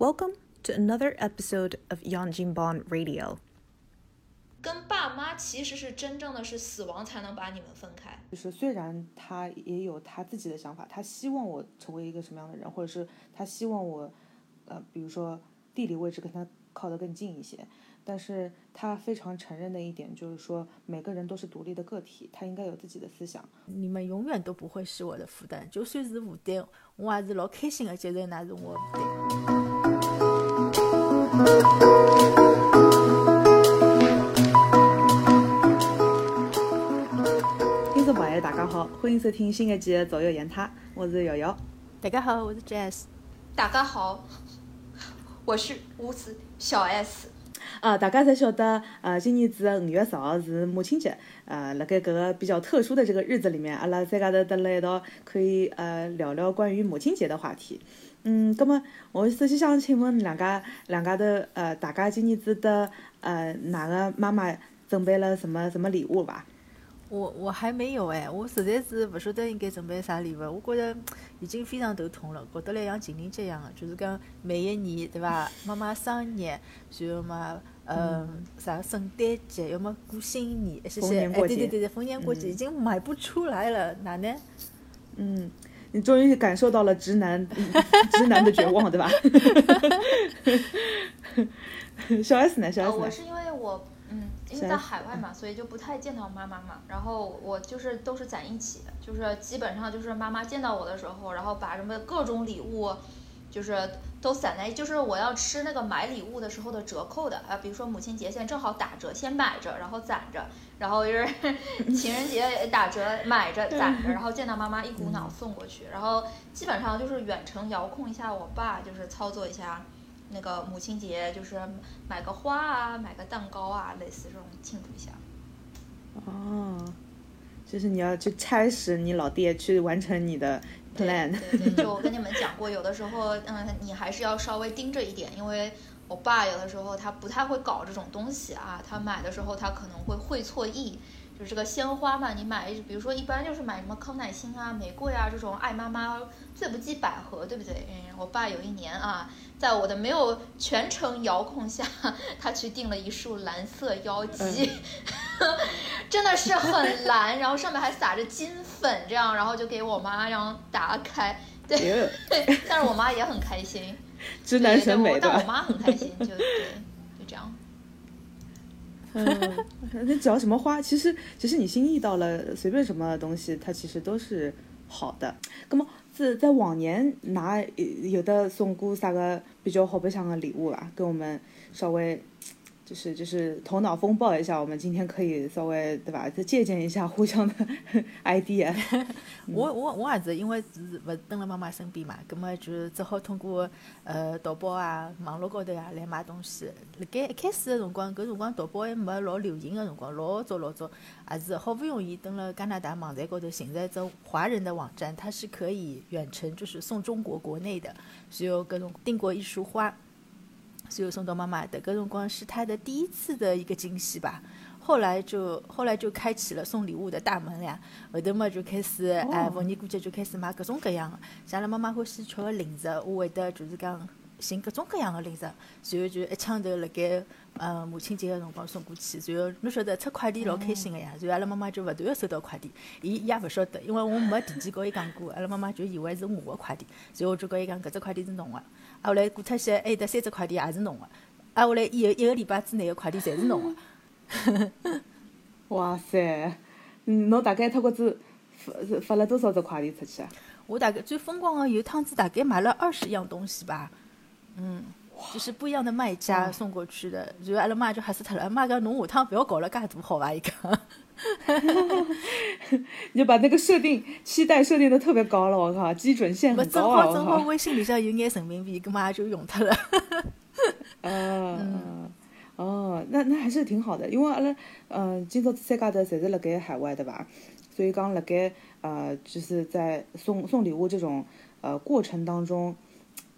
Welcome to another episode of Yanjinban Radio. 跟爸妈其实是真正的是死亡才能把你们分开。就是虽然他也有他自己的想法，他希望我成为一个什么样的人，或者是他希望我，呃，比如说地理位置跟他靠得更近一些，但是他非常承认的一点就是说，每个人都是独立的个体，他应该有自己的思想。你们永远都不会是我的负担，就算是负担，我还是老开心的接受那是我的负担。大家好，欢迎收听新一季的《左右言他》，我是瑶瑶。大家好，我是 Jazz。大家好，我是我是小 S。啊，大家侪晓得，呃，今年子的五月十号是母亲节，呃，辣盖搿个比较特殊的这个日子里面，阿拉三家头蹲辣一道，可以呃聊聊关于母亲节的话题。嗯，葛么我首先想请问两家两家头，呃，大家今年子的呃哪个妈妈准备了什么什么礼物吧？我我还没有哎，我实在是不晓得应该准备啥礼物。我觉着已经非常头痛了，觉得来像情人节一样的，就是讲每一年对伐？妈妈生日，然后嘛，嗯，啥圣诞节，要么过新年，谢谢。哎，对对对对，逢年过节已经买不出来了，哪能？嗯，你终于感受到了直男 直男的绝望，对吧？小 S 呢？小 S 呢？我是因为我嗯。因为在海外嘛，所以就不太见到妈妈嘛。然后我就是都是攒一起，就是基本上就是妈妈见到我的时候，然后把什么各种礼物，就是都散在，就是我要吃那个买礼物的时候的折扣的啊，比如说母亲节现在正好打折，先买着，然后攒着，然后就是 情人节打折买着攒着，然后见到妈妈一股脑送过去，然后基本上就是远程遥控一下我爸，就是操作一下。那个母亲节就是买个花啊，买个蛋糕啊，类似这种庆祝一下。哦，就是你要去差使你老爹去完成你的对对，就我跟你们讲过，有的时候，嗯，你还是要稍微盯着一点，因为我爸有的时候他不太会搞这种东西啊，他买的时候他可能会会错意。就是这个鲜花嘛，你买，比如说一般就是买什么康乃馨啊、玫瑰啊这种爱妈妈，最不济百合，对不对？嗯，我爸有一年啊，在我的没有全程遥控下，他去订了一束蓝色妖姬，真的是很蓝，然后上面还撒着金粉，这样，然后就给我妈然后打开，对，但是我妈也很开心，直男审美但我妈很开心，就对。嗯，那只要什么花，其实其实你心意到了，随便什么东西，它其实都是好的。那么这在往年拿有的送过啥个比较好白相的礼物啊？给我们稍微。就是就是头脑风暴一下，我们今天可以稍微对吧？再借鉴一下互相的 idea。我我我也是因为是勿蹲辣妈妈身边嘛，葛么就只好通过呃淘宝啊、网络高头啊来买东西。辣盖一开始的辰光，搿辰光淘宝还没老流行的辰光，老早老早，也是好不容易蹲辣加拿大网站高头寻着一只华人的网站，它是可以远程就是送中国国内的，然后搿种订过一束花。所以送到妈妈的，搿辰光是她的第一次的一个惊喜吧。后来就后来就开启了送礼物的大门呀。后头嘛就开始，哎，逢年过节就开始买各种各样的。像拉妈妈欢喜吃个零食，我会得就是讲寻各种各样的零食，然后就一枪头辣盖呃母亲节个辰光送过去。然后侬晓得出快递老开心个呀，然后阿拉妈妈就勿断个收到快递，伊伊也勿晓得，因为我没提前告伊讲过，阿拉妈妈就以为是我个快递，然后我就告伊讲搿只快递是侬个。啊，后来过脱些，还有得三只快递也是侬个。啊，后来以后一个礼拜之内个快递侪是侬个。哇塞，嗯，侬大概脱过子发发了多少只快递出去啊？我大概最疯狂个有趟子大概买了二十样东西吧。嗯，就是不一样的卖家送过去的。然后阿拉妈就吓死脱了，阿妈讲侬下趟勿要搞了介大好伐？伊讲。你就把那个设定期待设定的特别高了，我靠，基准线很高啊！正好正好微信里向有眼人民币，干嘛就用它了。嗯，哦，那那还是挺好的，因为阿拉嗯，今朝三家头侪是辣盖海外的吧？所以讲辣盖呃，就是在送送礼物这种呃过程当中，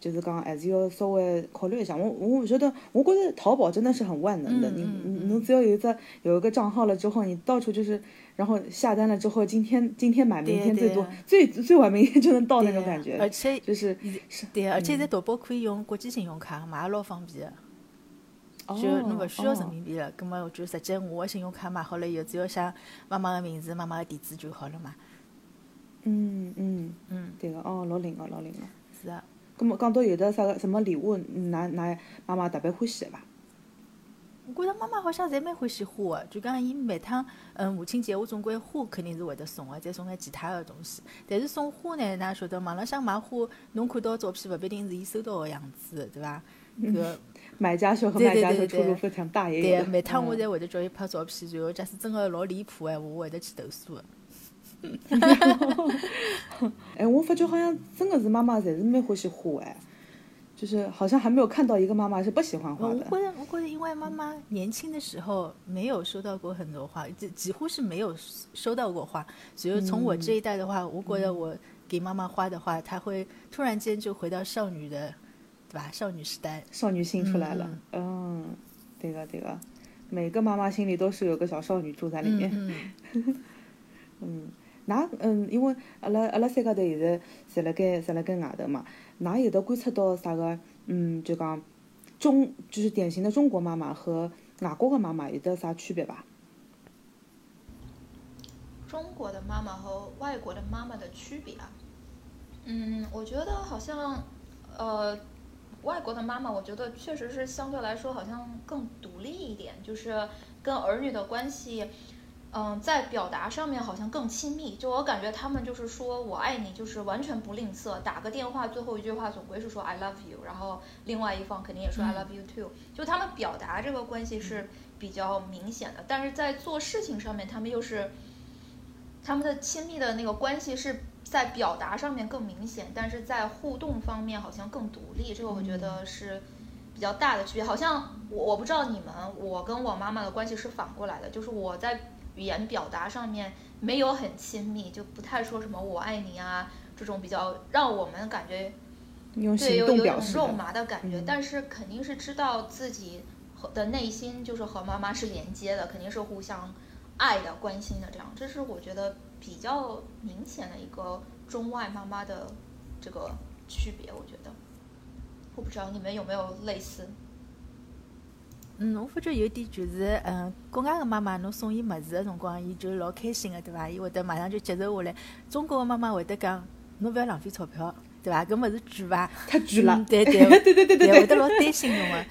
就是讲还是要稍微考虑一下。我我不晓得，我觉得淘宝真的是很万能的。你你侬只要有一个有一个账号了之后，你到处就是，然后下单了之后，今天今天买，明天最多最最晚明天就能到那种感觉。而且就是对，而且在淘宝可以用国际信用卡买，老方便。就侬勿需要人民币了，葛末就直接我个信用卡买好了以后，只要写妈妈个名字、妈妈个地址就好了嘛。嗯嗯嗯，对个，哦，老灵个，老灵个。是啊。葛末讲到有的啥个什么礼物，㑚㑚妈妈特别欢喜个伐？我觉着妈妈好像侪蛮欢喜花个，就讲伊每趟嗯母亲节，我总归花肯定是会得送个，再送眼其他个东西。但是送花呢，㑚晓得网浪向买花，侬看到照片勿必定是伊收到个样子，对伐？搿买家秀和卖家秀出入非常大，也对，每趟我侪会得叫伊拍照片，然后假使真个老离谱闲话，我会得去投诉个。哎，我发觉好像真的是妈妈才是蛮欢喜花哎，就是好像还没有看到一个妈妈是不喜欢花的。我觉得，我觉得因为妈妈年轻的时候没有收到过很多花，几几乎是没有收到过花。所以从我这一代的话，我觉得我给妈妈花的话，她会突然间就回到少女的。对吧？少女时代，少女心出来了。嗯，对个对个，每个妈妈心里都是有个小少女住在里面。嗯，那嗯，因为阿拉阿拉三家头现在在辣盖在辣盖外头嘛，哪有得观察到啥个？嗯，就讲中就是典型的中国妈妈和外国的妈妈有得啥区别吧？中国的妈妈和外国的妈妈的区别啊？嗯，我觉得好像呃。外国的妈妈，我觉得确实是相对来说好像更独立一点，就是跟儿女的关系，嗯，在表达上面好像更亲密。就我感觉他们就是说我爱你，就是完全不吝啬，打个电话最后一句话总归是说 I love you，然后另外一方肯定也说 I love you too。就他们表达这个关系是比较明显的，但是在做事情上面，他们又是他们的亲密的那个关系是。在表达上面更明显，但是在互动方面好像更独立，这个我觉得是比较大的区别。好像我我不知道你们，我跟我妈妈的关系是反过来的，就是我在语言表达上面没有很亲密，就不太说什么我爱你啊这种比较让我们感觉对有有一种肉麻的感觉，但是肯定是知道自己和的内心就是和妈妈是连接的，肯定是互相爱的、关心的这样，这是我觉得。比较明显的一个中外妈妈的这个区别，我觉得，我不知道你们有没有类似。嗯，我发觉有点就是，嗯，国外个妈妈，侬送伊物事个辰光，伊就老开心个，对伐？伊会得马上就接受下来。中国个妈妈会得讲，侬勿要浪费钞票，对伐？搿物事贵伐？太贵了。对对 对对对对，会得老担心侬个。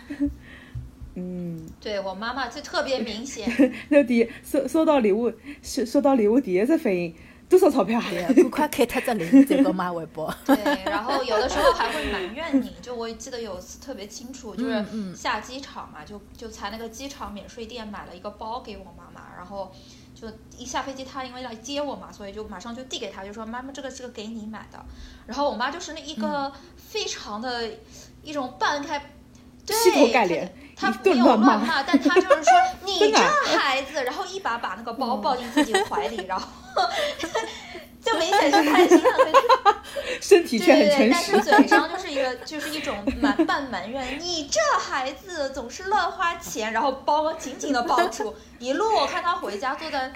嗯，对我妈妈就特别明显。那第收收到礼物，收收到礼物第一次反应多少钞票？对，赶快开脱只零，再给买回包。对，然后有的时候还会埋怨你。就我记得有一次特别清楚，就是下机场嘛，就就在那个机场免税店买了一个包给我妈妈，然后就一下飞机，她因为来接我嘛，所以就马上就递给她，就说妈妈这个是个给你买的。然后我妈就是那一个非常的一种半开。劈头盖脸，他没有乱骂，但他就是说 你这孩子，然后一把把那个包抱进自己的怀里，然后 就明显是 开心了，身体却很诚实，但是嘴上就是一个就是一种埋半埋怨，你这孩子总是乱花钱，然后包紧紧的抱住，一路我看他回家坐在，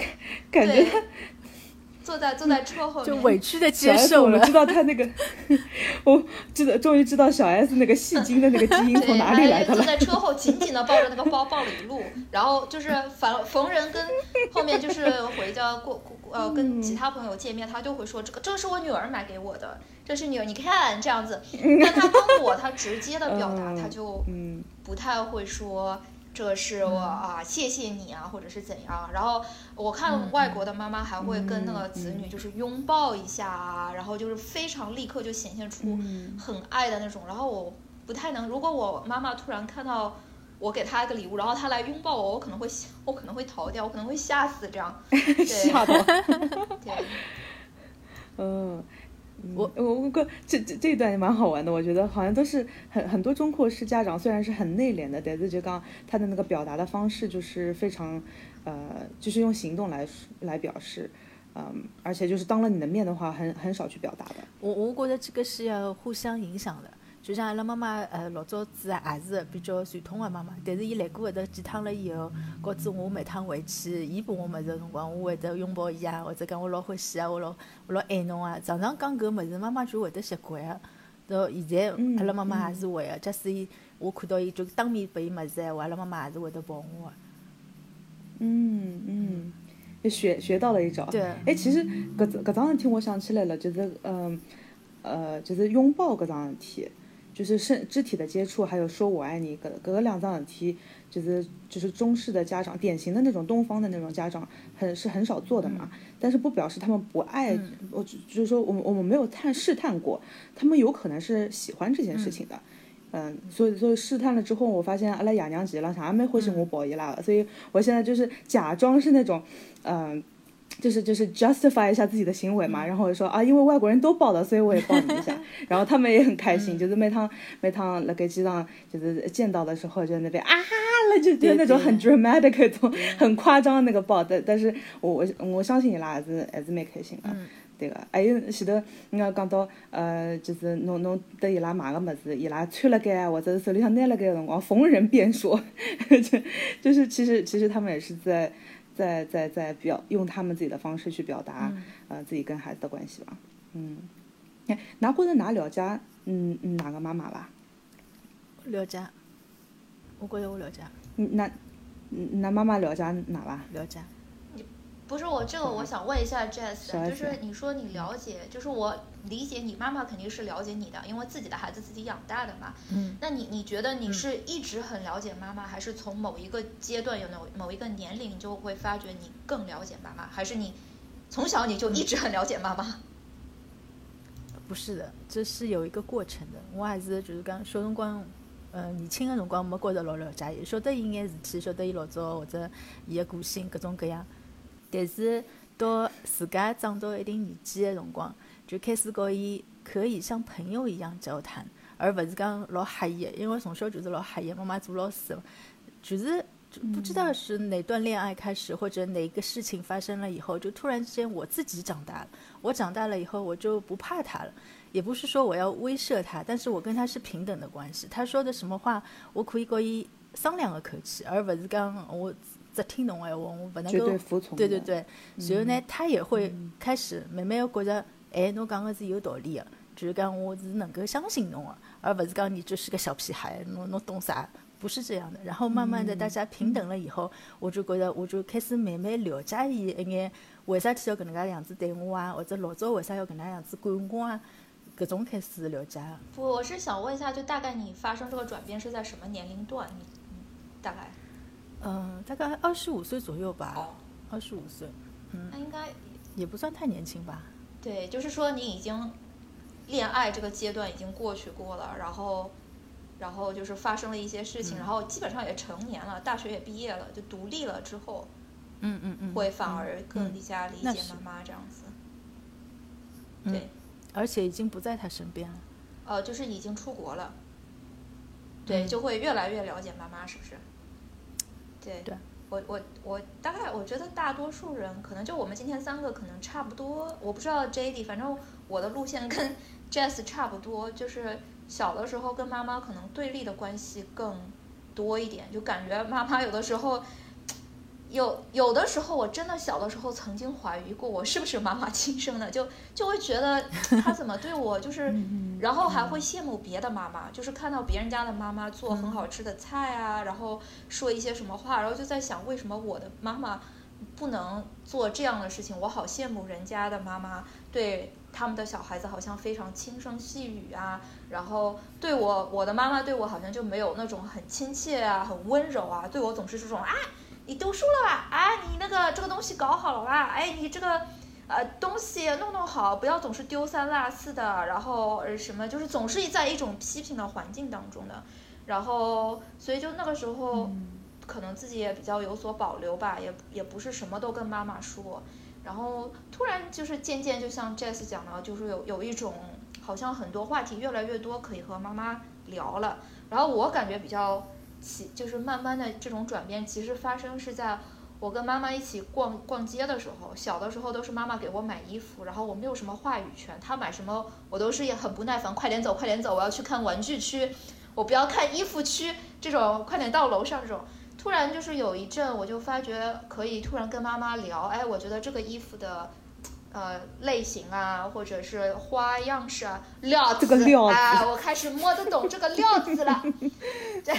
感觉。坐在坐在车后面，就委屈的接受了。知道他那个，我知道，终于知道小 S 那个戏精的那个基因从哪里来的了。坐在车后紧紧的抱着那个包，抱了一路，然后就是反逢人跟后面就是回家过呃跟其他朋友见面，他就会说这个这个是我女儿买给我的，这是女儿你看这样子。但他跟我他直接的表达，他就不太会说。这是我啊，谢谢你啊，或者是怎样？然后我看外国的妈妈还会跟那个子女就是拥抱一下啊，然后就是非常立刻就显现出很爱的那种。然后我不太能，如果我妈妈突然看到我给她一个礼物，然后她来拥抱我，我可能会我可能会逃掉，我可能会吓死这样。吓到。对。嗯。我我我个这这这一段也蛮好玩的，我觉得好像都是很很多中国式家长，虽然是很内敛的，但是就刚他的那个表达的方式就是非常，呃，就是用行动来来表示，嗯，而且就是当了你的面的话，很很少去表达的。我我觉得这个是要互相影响的，就像阿拉妈妈，呃，老早子也是比较传统个妈妈，但是伊来过搿搭几趟了以后，告知我每趟回去，伊拨我物事个辰光，我会得拥抱伊啊，或者讲我老欢喜啊，我老我老爱侬啊，常常讲搿物事，妈妈就会得习惯个。到现在，阿拉妈妈也是会个，假使伊我看到伊就当面拨伊物事闲话，阿拉妈妈也是会得抱我个。嗯嗯，也学学到了一招。对。哎，其实搿搿桩事体我想起来了，就是嗯呃，就是拥抱搿桩事体。就是身肢体的接触，还有说我爱你，隔隔两张耳题，就是就是中式的家长，典型的那种东方的那种家长，很是很少做的嘛。但是不表示他们不爱，我就是说，我们我们没有探试探过，他们有可能是喜欢这件事情的。嗯，所以所以试探了之后，我发现阿拉爷娘急了，啥也没欢喜我抱伊拉，所以我现在就是假装是那种，嗯。就是就是 justify 一下自己的行为嘛，然后我说啊，因为外国人都抱的，所以我也抱你一下，然后他们也很开心，就是每趟每趟那个机上就是见到的时候，就那边啊了，就就那种很 dramatic 那种很夸张的那个抱，但但是我我我相信伊拉还是还是蛮开心的，对个，还有前头你要讲到呃，就是侬侬得伊拉买个么子，伊拉穿了该或者手里向拿了该的辰光，逢人便说，就就是其实其实他们也是在。在在在表用他们自己的方式去表达，呃，自己跟孩子的关系吧。嗯，那，拿或者拿了解，嗯嗯，哪个妈妈吧？了解，我觉得我了解。嗯，那，那妈妈了解哪吧？了解。不是我这个，我想问一下 Jess，就是你说你了解，就是我理解你妈妈肯定是了解你的，因为自己的孩子自己养大的嘛。嗯。那你你觉得你是一直很了解妈妈，还是从某一个阶段有某某一个年龄就会发觉你更了解妈妈，还是你从小你就一直很了解妈妈？不是的，这是有一个过程的。我还是就是讲小辰光，呃，年轻的辰光没觉着老了解伊，晓得伊眼事体，晓得伊老早或者伊个个性各种各样。但是到自家长到一定年纪的辰光，就开始和伊可以像朋友一样交谈，而不是讲老吓伊。因为从小就是老吓伊，妈妈做老师，就是就不知道是哪段恋爱开始，或者哪个事情发生了以后，就突然之间我自己长大了。我长大了以后，我就不怕他了，也不是说我要威慑他，但是我跟他是平等的关系。他说的什么话，我可以和伊商量个口气，而不是讲我。只听侬闲话，我不能够服从。对对对，然后呢，他也会开始慢慢觉着，哎，侬讲个是有道理的，就是讲我是能够相信侬的，而不是讲你就是个小屁孩，侬侬懂啥？不是这样的。然后慢慢的大家平等了以后，我就觉着我就开始慢慢了解伊一眼，为啥体要搿能介样子对我啊？或者老早为啥要搿能样子管我啊？搿种开始了解。不，我是想问一下，就大概你发生这个转变是在什么年龄段？你大概？嗯，大概二十五岁左右吧，二十五岁，嗯，那应该也不算太年轻吧。对，就是说你已经恋爱这个阶段已经过去过了，然后，然后就是发生了一些事情，然后基本上也成年了，大学也毕业了，就独立了之后，嗯嗯嗯，会反而更加理解妈妈这样子。对，而且已经不在他身边了。呃，就是已经出国了。对，就会越来越了解妈妈，是不是？对，我我我大概我觉得大多数人可能就我们今天三个可能差不多，我不知道 J D，反正我的路线跟 Jess 差不多，就是小的时候跟妈妈可能对立的关系更多一点，就感觉妈妈有的时候。有有的时候，我真的小的时候曾经怀疑过，我是不是妈妈亲生的，就就会觉得她怎么对我，就是，然后还会羡慕别的妈妈，就是看到别人家的妈妈做很好吃的菜啊，然后说一些什么话，然后就在想，为什么我的妈妈不能做这样的事情？我好羡慕人家的妈妈，对他们的小孩子好像非常轻声细语啊，然后对我我的妈妈对我好像就没有那种很亲切啊，很温柔啊，对我总是这种啊。你读书了吧？哎，你那个这个东西搞好了吧？哎，你这个呃东西弄弄好，不要总是丢三落四的。然后什么，就是总是在一种批评的环境当中的。然后，所以就那个时候，可能自己也比较有所保留吧，也也不是什么都跟妈妈说。然后突然就是渐渐，就像 Jess 讲的，就是有有一种好像很多话题越来越多可以和妈妈聊了。然后我感觉比较。其就是慢慢的这种转变，其实发生是在我跟妈妈一起逛逛街的时候，小的时候都是妈妈给我买衣服，然后我没有什么话语权，她买什么我都是也很不耐烦，快点走，快点走，我要去看玩具区，我不要看衣服区，这种快点到楼上这种。突然就是有一阵，我就发觉可以突然跟妈妈聊，哎，我觉得这个衣服的。呃，类型啊，或者是花样式啊，料子啊，我开始摸得懂这个料子了。这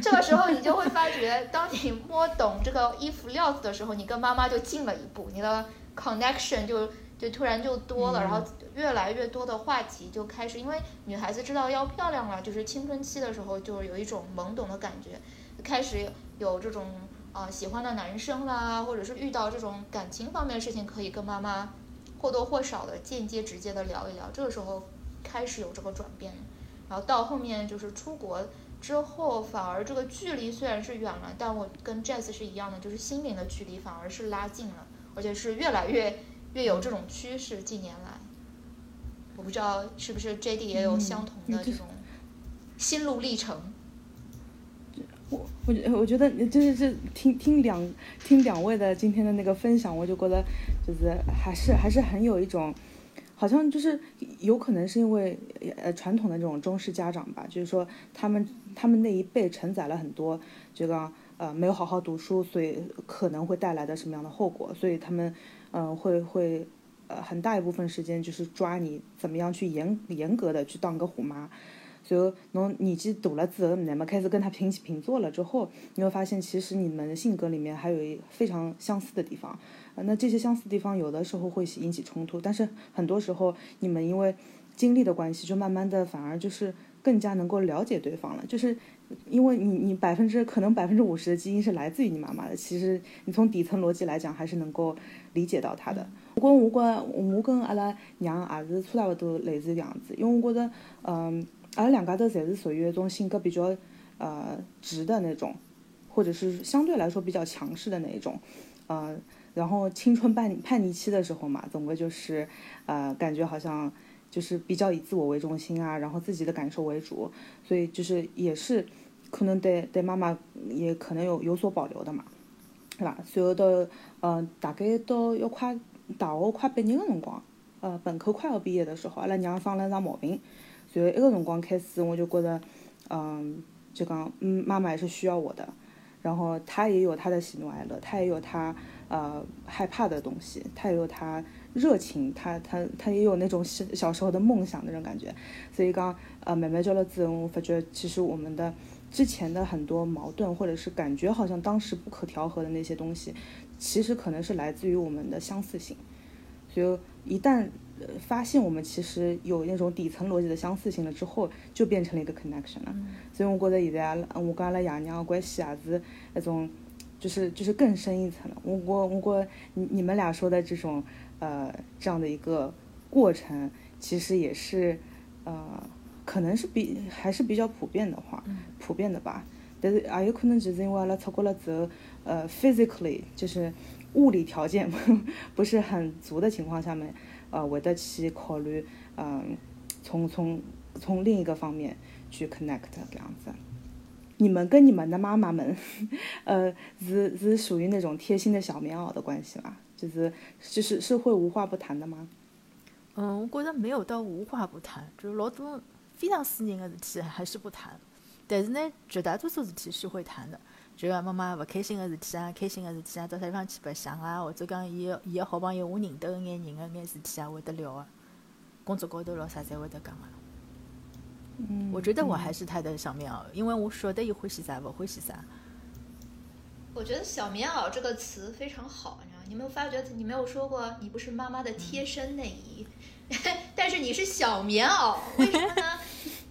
这个时候，你就会发觉，当你摸懂这个衣服料子的时候，你跟妈妈就近了一步，你的 connection 就就突然就多了，然后越来越多的话题就开始，因为女孩子知道要漂亮了，就是青春期的时候，就有一种懵懂的感觉，开始有这种。啊，喜欢的男生啦，或者是遇到这种感情方面的事情，可以跟妈妈或多或少的间接、直接的聊一聊。这个时候开始有这个转变，然后到后面就是出国之后，反而这个距离虽然是远了，但我跟 Jazz 是一样的，就是心灵的距离反而是拉近了，而且是越来越越有这种趋势。近年来，我不知道是不是 JD 也有相同的这种心路历程。我我觉我觉得就是这听听两听两位的今天的那个分享，我就觉得就是还是还是很有一种，好像就是有可能是因为呃传统的这种中式家长吧，就是说他们他们那一辈承载了很多这个呃没有好好读书，所以可能会带来的什么样的后果，所以他们嗯会会呃很大一部分时间就是抓你怎么样去严严格的去当个虎妈。就，侬年纪大了之后，那么开始跟他平起平坐了之后，你会发现，其实你们性格里面还有一非常相似的地方。那这些相似地方，有的时候会引起冲突，但是很多时候，你们因为经历的关系，就慢慢的反而就是更加能够了解对方了。就是因为你，你百分之可能百分之五十的基因是来自于你妈妈的，其实你从底层逻辑来讲，还是能够理解到她的。我跟我跟我跟阿拉娘也是差不多类似的样子，因为我觉得，嗯。而两家头侪是属于一种性格比较，呃，直的那种，或者是相对来说比较强势的那一种，呃，然后青春叛叛逆期的时候嘛，总归就是，呃，感觉好像就是比较以自我为中心啊，然后自己的感受为主，所以就是也是可能对对妈妈也可能有有所保留的嘛，对吧？随后到，呃，大概到要快大学快毕业的辰光，呃，本科快要毕业的时候，阿拉娘生了一场毛病。所以，那个辰光开始，我就觉得，嗯，就讲，嗯，妈妈也是需要我的，然后她也有她的喜怒哀乐，她也有她呃害怕的东西，她也有她热情，她她她也有那种小小时候的梦想那种感觉。所以讲，呃，慢慢交了之后，我发觉其实我们的之前的很多矛盾，或者是感觉好像当时不可调和的那些东西，其实可能是来自于我们的相似性。所以一旦发现我们其实有那种底层逻辑的相似性了之后，就变成了一个 connection 了。所以我觉得现在阿，我跟阿拉爷娘的关系也是那种，就是就是更深一层了。我我我觉你你们俩说的这种呃这样的一个过程，其实也是呃可能是比还是比较普遍的话，普遍的吧。但是也有可能就是因为阿拉出国了之后，呃，physically 就是物理条件不 是很足的情况下面。呃，会得去考虑，嗯，从从从另一个方面去 connect 这样子。你们跟你们的妈妈们，呃，是是属于那种贴心的小棉袄的关系吗？就是就是是会无话不谈的吗？嗯，我觉得没有到无话不谈，就是老多非常私人的事体还是不谈，但是呢，绝大多数事体是会谈的。就讲妈妈勿开心个事体啊，开心个事体啊，到啥地方去白相啊，或者讲伊伊个好朋友我认得个眼人个眼事体啊，会得聊个。工作高头咯啥侪会得讲个。嗯。我觉得我还是他的小棉袄，因为我晓得伊欢喜啥，勿欢喜啥。我觉得“小棉袄”这个词非常好，你知道你没有发觉？你没有说过你不是妈妈的贴身内衣，但是你是小棉袄，为什么呢？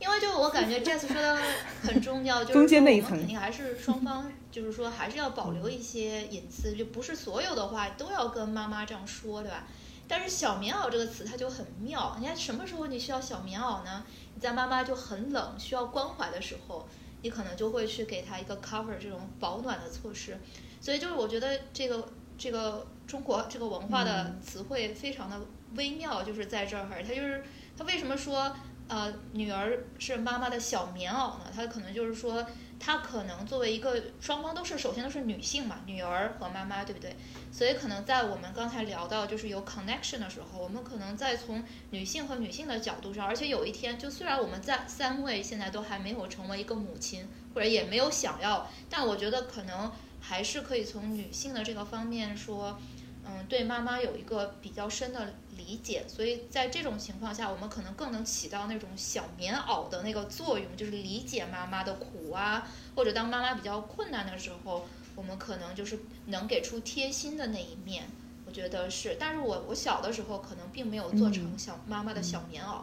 因为就我感觉 Jess 说的很重要，就是说我们肯定还是双方，就是说还是要保留一些隐私，就不是所有的话都要跟妈妈这样说，对吧？但是小棉袄这个词它就很妙，你看什么时候你需要小棉袄呢？你在妈妈就很冷需要关怀的时候，你可能就会去给她一个 cover 这种保暖的措施。所以就是我觉得这个这个中国这个文化的词汇非常的微妙，就是在这儿，它就是它为什么说？呃女儿是妈妈的小棉袄呢？它可能就是说，她可能作为一个双方都是首先都是女性嘛，女儿和妈妈，对不对？所以可能在我们刚才聊到就是有 connection 的时候，我们可能在从女性和女性的角度上，而且有一天，就虽然我们在三位现在都还没有成为一个母亲，或者也没有想要，但我觉得可能还是可以从女性的这个方面说，嗯，对妈妈有一个比较深的理解。所以在这种情况下，我们可能更能起到那种小棉袄的那个作用，就是理解妈妈的苦啊，或者当妈妈比较困难的时候。我们可能就是能给出贴心的那一面，我觉得是。但是我我小的时候可能并没有做成小妈妈的小棉袄，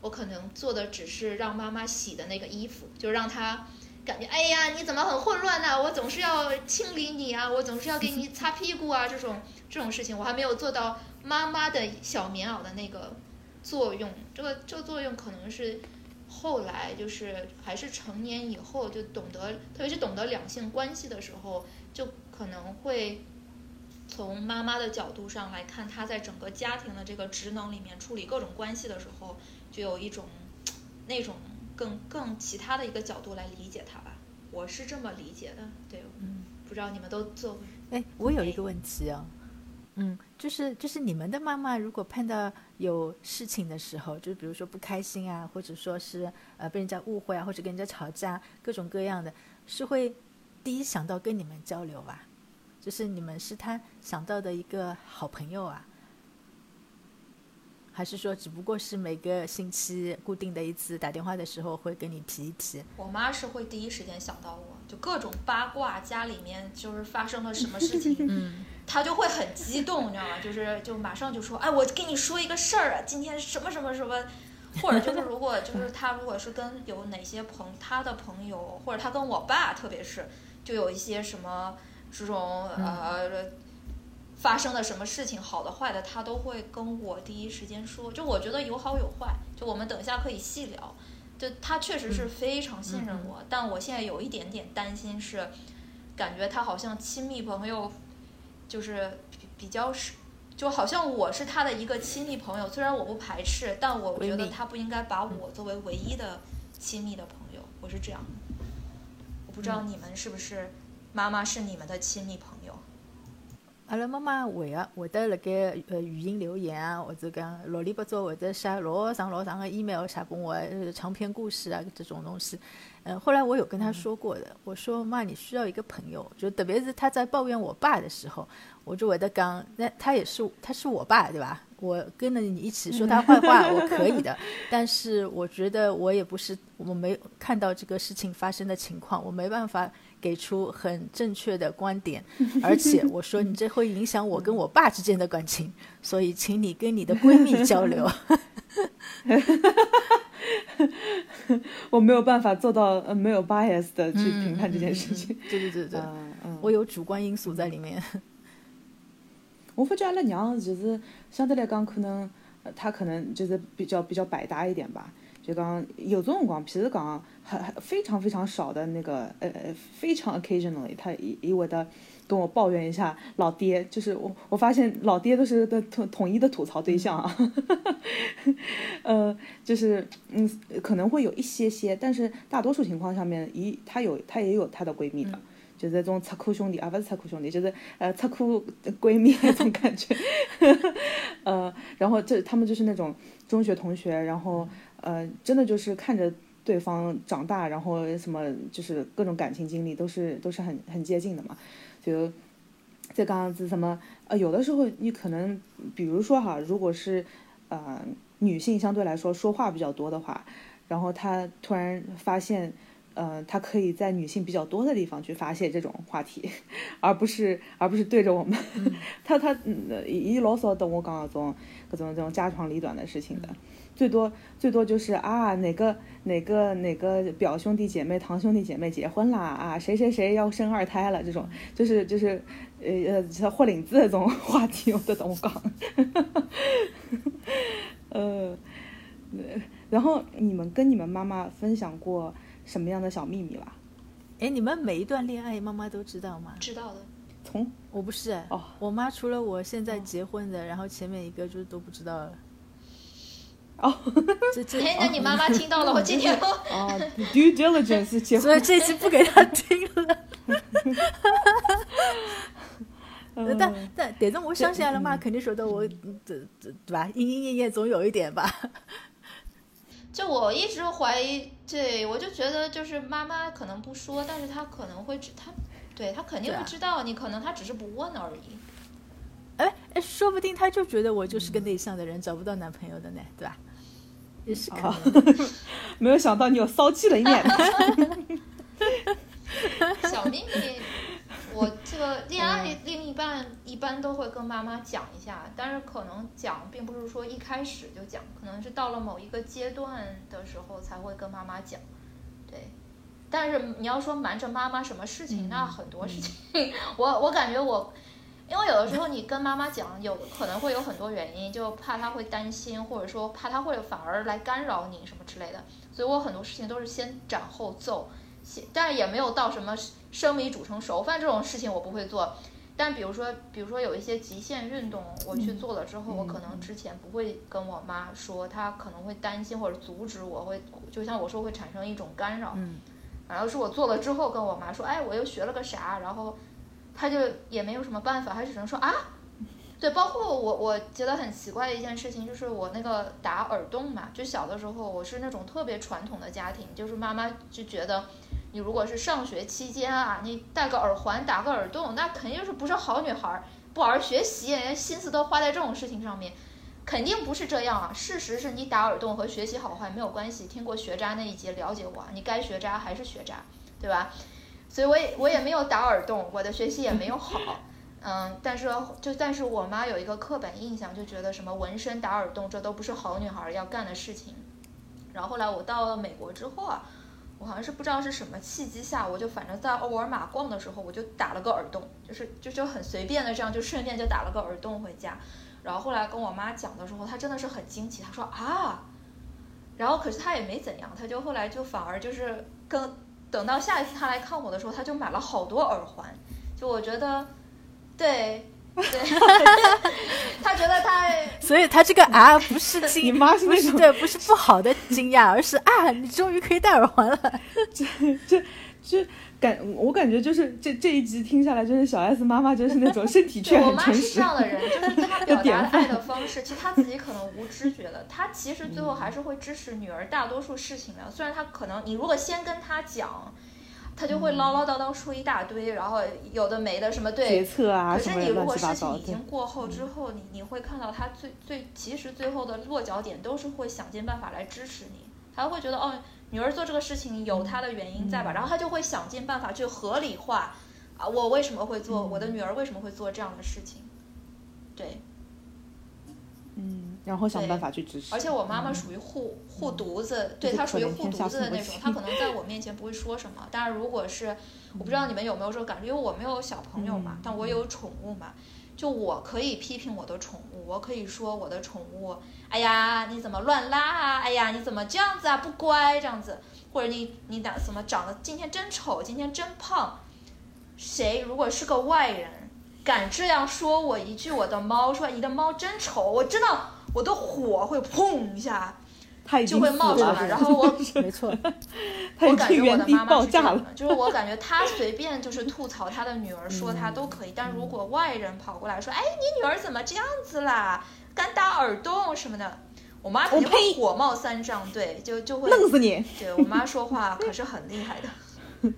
我可能做的只是让妈妈洗的那个衣服，就让她感觉哎呀你怎么很混乱呢？我总是要清理你啊，我总是要给你擦屁股啊，这种这种事情我还没有做到妈妈的小棉袄的那个作用。这个这个作用可能是。后来就是还是成年以后就懂得，特别是懂得两性关系的时候，就可能会从妈妈的角度上来看，她在整个家庭的这个职能里面处理各种关系的时候，就有一种那种更更其他的一个角度来理解他吧。我是这么理解的，对，嗯，不知道你们都做。哎，我有一个问题啊。嗯，就是就是你们的妈妈，如果碰到有事情的时候，就比如说不开心啊，或者说是呃被人家误会啊，或者跟人家吵架，各种各样的，是会第一想到跟你们交流吧？就是你们是他想到的一个好朋友啊？还是说只不过是每个星期固定的一次打电话的时候会跟你提一提？我妈是会第一时间想到我，就各种八卦，家里面就是发生了什么事情。嗯。她就会很激动，你知道吗？就是就马上就说，哎，我跟你说一个事儿啊，今天什么什么什么，或者就是如果就是他如果是跟有哪些朋他的朋友，或者他跟我爸，特别是就有一些什么这种呃发生的什么事情，好的坏的，他都会跟我第一时间说。就我觉得有好有坏，就我们等一下可以细聊。就他确实是非常信任我，但我现在有一点点担心是，感觉他好像亲密朋友。就是比比较是，就好像我是他的一个亲密朋友，虽然我不排斥，但我觉得他不应该把我作为唯一的亲密的朋友。我是这样，我不知道你们是不是妈妈是你们的亲密朋友。阿拉妈妈会啊，会得辣盖呃语音留言啊，或者讲啰里八糟，或者写老长老长的 email 写给我长篇故事啊这种东西。嗯，后来我有跟他说过的，我说妈，你需要一个朋友，就特别是他在抱怨我爸的时候，我就会得讲，那他也是，他是我爸，对吧？我跟着你一起说他坏话，我可以的。但是我觉得我也不是，我没看到这个事情发生的情况，我没办法给出很正确的观点。而且我说你这会影响我跟我爸之间的感情，所以请你跟你的闺蜜交流。我没有办法做到呃没有 bias 的去评判这件事情。对对对对，嗯我有主观因素在里面。我发觉阿拉娘就是相对来讲，可能她可能就是比较比较百搭一点吧。就讲有种辰光，譬如讲很非常非常少的那个呃非常 occasionally，她伊伊会的。跟我抱怨一下老爹，就是我我发现老爹都是的统统一的吐槽对象啊，呃，就是嗯可能会有一些些，但是大多数情况下面，一她有她也有她的闺蜜的，就是这种擦裤兄弟啊，不是擦裤兄弟，就是呃擦裤闺蜜那种感觉，呃，然后这他们就是那种中学同学，然后呃真的就是看着对方长大，然后什么就是各种感情经历都是都是很很接近的嘛。就这个样子，什么呃，有的时候你可能，比如说哈，如果是呃女性相对来说说话比较多的话，然后她突然发现，呃，她可以在女性比较多的地方去发泄这种话题，而不是而不是对着我们，她她一老少等我讲那种各种这种家长里短的事情的。最多最多就是啊，哪个哪个哪个表兄弟姐妹、堂兄弟姐妹结婚啦啊，谁谁谁要生二胎了，这种就是就是呃呃，像霍领子这种 话题，我都懂讲。呃，然后你们跟你们妈妈分享过什么样的小秘密吧？哎，你们每一段恋爱，妈妈都知道吗？知道的。从我不是哦，我妈除了我现在结婚的，然后前面一个就是都不知道了。哦，这这哎，那你妈妈听到了，我今天哦，due diligence 结婚，所以这期不给他听了。嗯但但但是我想起来了嘛肯定说的我，这这对吧？莺莺燕燕总有一点吧。就我一直怀疑，对我就觉得就是妈妈可能不说，但是她可能会知，她对她肯定对啊会知道，你可能她只是不问而已。哎哎，说不定她就觉得我就是个内向的人，找不到男朋友的呢，对吧？也是可能的。没有想到你有骚气的一面。小秘密，我这个恋爱另一半一般都会跟妈妈讲一下，但是可能讲并不是说一开始就讲，可能是到了某一个阶段的时候才会跟妈妈讲。对，但是你要说瞒着妈妈什么事情，那很多事情，我我感觉我。因为有的时候你跟妈妈讲，有可能会有很多原因，就怕她会担心，或者说怕她会反而来干扰你什么之类的，所以我很多事情都是先斩后奏。但是也没有到什么生米煮成熟饭这种事情我不会做。但比如说，比如说有一些极限运动，我去做了之后，我可能之前不会跟我妈说，她可能会担心或者阻止我，会就像我说会产生一种干扰。嗯。然后是我做了之后跟我妈说，哎，我又学了个啥，然后他就也没有什么办法，他只能说啊。对，包括我，我觉得很奇怪的一件事情，就是我那个打耳洞嘛，就小的时候我是那种特别传统的家庭，就是妈妈就觉得。你如果是上学期间啊，你戴个耳环、打个耳洞，那肯定是不是好女孩，不好好学习，心思都花在这种事情上面，肯定不是这样啊。事实是你打耳洞和学习好坏没有关系。听过学渣那一节了解我，你该学渣还是学渣，对吧？所以我也我也没有打耳洞，我的学习也没有好，嗯，但是就但是我妈有一个刻板印象，就觉得什么纹身、打耳洞这都不是好女孩要干的事情。然后后来我到了美国之后啊。我好像是不知道是什么契机下，我就反正在沃尔玛逛的时候，我就打了个耳洞，就是就就很随便的这样，就顺便就打了个耳洞回家。然后后来跟我妈讲的时候，她真的是很惊奇，她说啊，然后可是她也没怎样，她就后来就反而就是跟等到下一次他来看我的时候，他就买了好多耳环。就我觉得，对对，他觉得他，所以他这个 啊不是惊，你妈是不是对，不是不好的惊讶，而是啊，你终于可以戴耳环了。这这这感我感觉就是这这一集听下来，就是小 S 妈妈就是那种身体却对我妈是很诚实这样的人，就是她 表达的爱的方式，其实她自己可能无知觉的，她其实最后还是会支持女儿大多数事情的。虽然她可能你如果先跟她讲，她就会唠唠叨叨说一大堆，然后有的没的什么决对。策啊可是你如果事情已经。过后之后，你你会看到她最最其实最后的落脚点都是会想尽办法来支持你，她会觉得哦，女儿做这个事情有她的原因在吧，然后她就会想尽办法去合理化啊，我为什么会做，我的女儿为什么会做这样的事情，对。嗯，然后想办法去支持。而且我妈妈属于护护犊子，对她属于护犊子的那种她可能在我面前不会说什么，但是如果是我不知道你们有没有这种感觉，因为我没有小朋友嘛，但我有宠物嘛，就我可以批评我的宠物，我可以说我的宠物，哎呀你怎么乱拉啊，哎呀你怎么这样子啊，不乖这样子，或者你你打怎么长得今天真丑，今天真胖，谁如果是个外人。敢这样说我一句，我的猫说你的猫真丑，我真的我的火会砰一下他就会冒出来，了然后我 没错，我感觉我的妈妈。是这样的，就是我感觉 她随便就是吐槽她的女儿，说她都可以，但如果外人跑过来说，哎，你女儿怎么这样子啦，敢打耳洞什么的，我妈肯定会火冒三丈，对，就就会弄死你！对我妈说话可是很厉害的。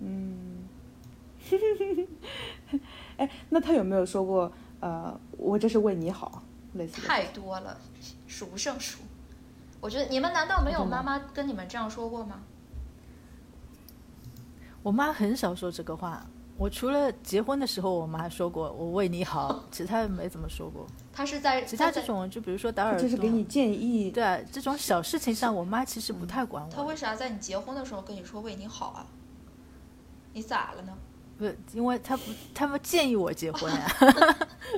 嗯，哎，那她有没有说过呃，我这是为你好，类似的？太多了，数不胜数。我觉得你们难道没有妈妈跟你们这样说过吗？我妈很少说这个话。我除了结婚的时候，我妈说过“我为你好 ”，其他没怎么说过。她是在其他这种，就比如说打耳洞，就是给你建议，对啊，这种小事情上，我妈其实不太管我。她为啥在你结婚的时候跟你说为你好啊？你咋了呢？不是，因为她不，她不建议我结婚呀、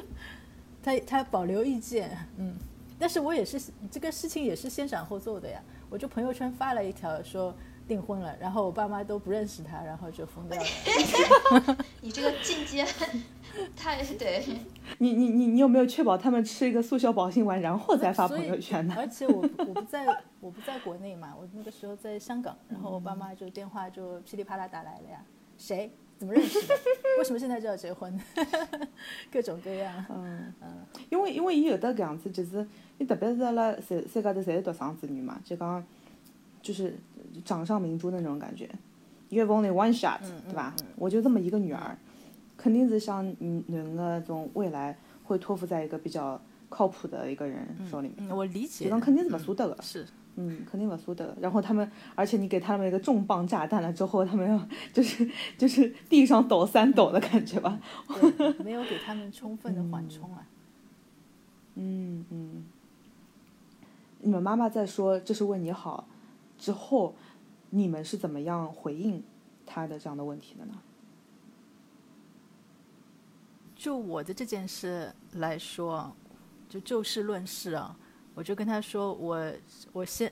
她她保留意见，嗯，但是我也是这个事情也是先斩后奏的呀。我就朋友圈发了一条说，订婚了，然后我爸妈都不认识他，然后就疯掉了。你这个进阶太对，你你你你有没有确保他们吃一个速效保心丸，然后再发朋友圈呢？而且我我不在我不在国内嘛，我那个时候在香港，然后我爸妈就电话就噼里啪啦打来了呀，谁怎么认识的？为什么现在就要结婚？各种各样。嗯因为因为伊有的搿样子，就是伊特别是阿拉三三家头侪是独生子女嘛，就讲就是掌上明珠的那种感觉。You have only one shot，、对吧？我就这么一个女儿，肯定是想嗯囡个种未来会托付在一个比较靠谱的一个人手里面，嗯，我理解就。讲肯定是勿舍得个。是，嗯，肯定不舍得。然后他们，而且你给他们一个重磅炸弹了之后，他们要就是就是地上抖三抖的感觉吧。对，没有给他们充分的缓冲啊。嗯嗯。你们妈妈在说这是为你好之后，你们是怎么样回应他的这样的问题的呢？就我的这件事来说，就就事论事啊，我就跟他说，我我先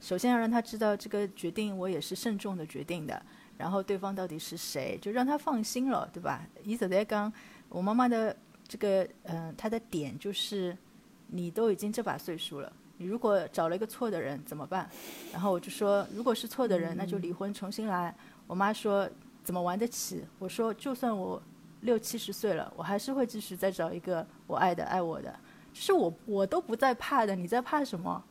首先要让他知道这个决定我也是慎重的决定的，然后对方到底是谁，就让他放心了，对吧？伊实在讲，我妈妈的这个嗯、呃，她的点就是，你都已经这把岁数了。你如果找了一个错的人怎么办？然后我就说，如果是错的人，那就离婚重新来。我妈说怎么玩得起？我说就算我六七十岁了，我还是会继续再找一个我爱的、爱我的。就是我我都不在怕的，你在怕什么？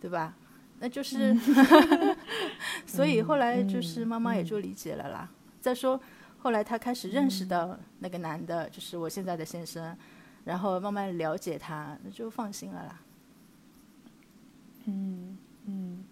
对吧？那就是，所以后来就是妈妈也就理解了啦。再说后来她开始认识到那个男的，就是我现在的先生，然后慢慢了解他，那就放心了啦。嗯嗯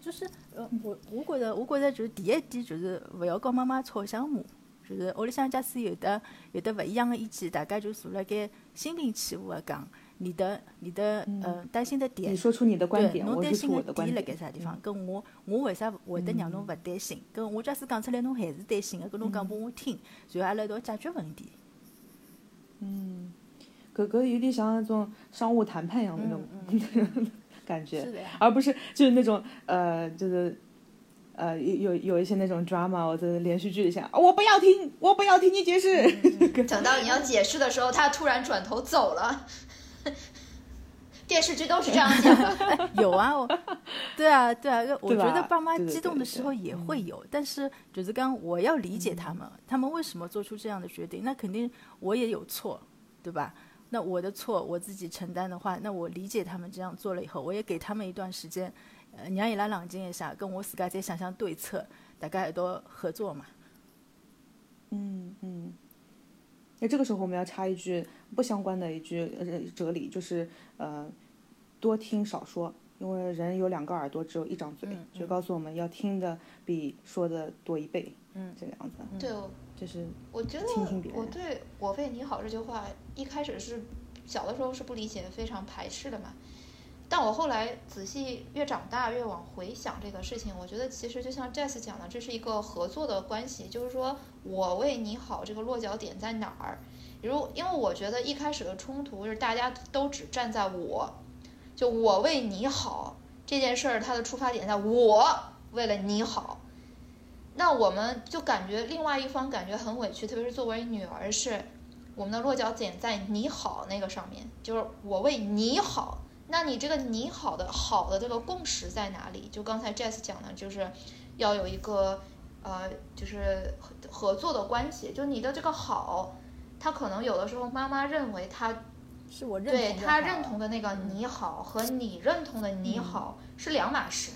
就是呃，我我觉得我觉得就是第一点就是勿要跟妈妈吵相骂，就是屋里向假使有的有的勿一样的意见，大家就坐辣盖心平气和的讲，你的你的呃担心的点你，说出你的观，点，侬担心我的的点辣观点。盖啥地方？跟我我为啥会得让侬勿担心？跟我假使讲出来侬还是担心的，跟侬讲拨我听，然后阿拉一道解决问题。嗯搿搿有点像那种商务谈判一样的那种、感觉。是的呀。而不是就是那种呃，就是呃有有有一些那种 drama 或者连续剧里像、啊我不要听，我不要听你解释。等到你要解释的时候，他突然转头走了。电视剧都是这样讲的。有啊，我，对啊，对啊，我觉得爸妈激动的时候也会有，但是就是刚我要理解他们，他们为什么做出这样的决定，那肯定我也有错，对吧？那我的错我自己承担的话，那我理解他们这样做了以后，我也给他们一段时间，呃，让伊拉冷静一下，跟我自家再想想对策，大家一道合作嘛。嗯嗯。那这个时候我们要插一句不相关的一句呃哲理，就是呃多听少说，因为人有两个耳朵，只有一张嘴，嗯就告诉我们要听的比说的多一倍。嗯，这个样子，对，就是我觉得倾听别人我对“我为你好”这句话一开始是小的时候是不理解、非常排斥的嘛。但我后来仔细越长大越往回想这个事情，我觉得其实就像 Jess 讲的，这是一个合作的关系，就是说我为你好这个落脚点在哪儿？如因为我觉得一开始的冲突就是大家都只站在我，就我为你好这件事儿，它的出发点在我为了你好。那我们就感觉另外一方感觉很委屈，特别是作为女儿是，我们的落脚点在你好那个上面，就是我为你好。那你这个你好的好的这个共识在哪里？就刚才 Jess 讲的，就是要有一个呃，就是合合作的关系。就你的这个好，他可能有的时候妈妈认为他是我认对他认同的那个你好和你认同的你好是两码事，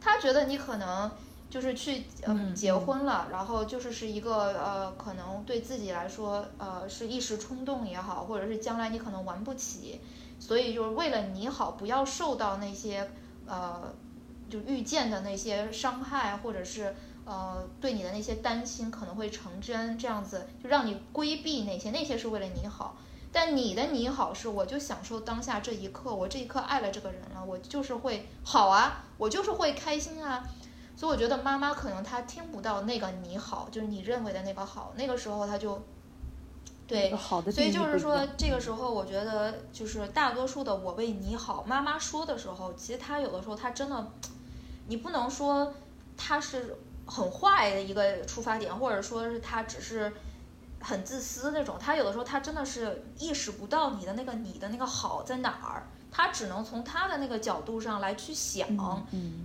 他觉得你可能就是去嗯嗯结婚了，然后就是是一个呃可能对自己来说呃是一时冲动也好，或者是将来你可能玩不起，所以就是为了你好，不要受到那些呃就遇见的那些伤害，或者是呃对你的那些担心可能会成真，这样子就让你规避那些，那些是为了你好。但你的你好是，我就享受当下这一刻，我这一刻爱了这个人了，我就是会好啊，我就是会开心啊。所以我觉得妈妈可能她听不到那个你好，就是你认为的那个好，那个时候她就对，好的所以就是说这个时候我觉得就是大多数的我为你好，妈妈说的时候，其实她有的时候她真的，你不能说他是很坏的一个出发点，或者说是他只是很自私那种。他有的时候他真的是意识不到你的那个你的那个好在哪儿，他只能从他的那个角度上来去想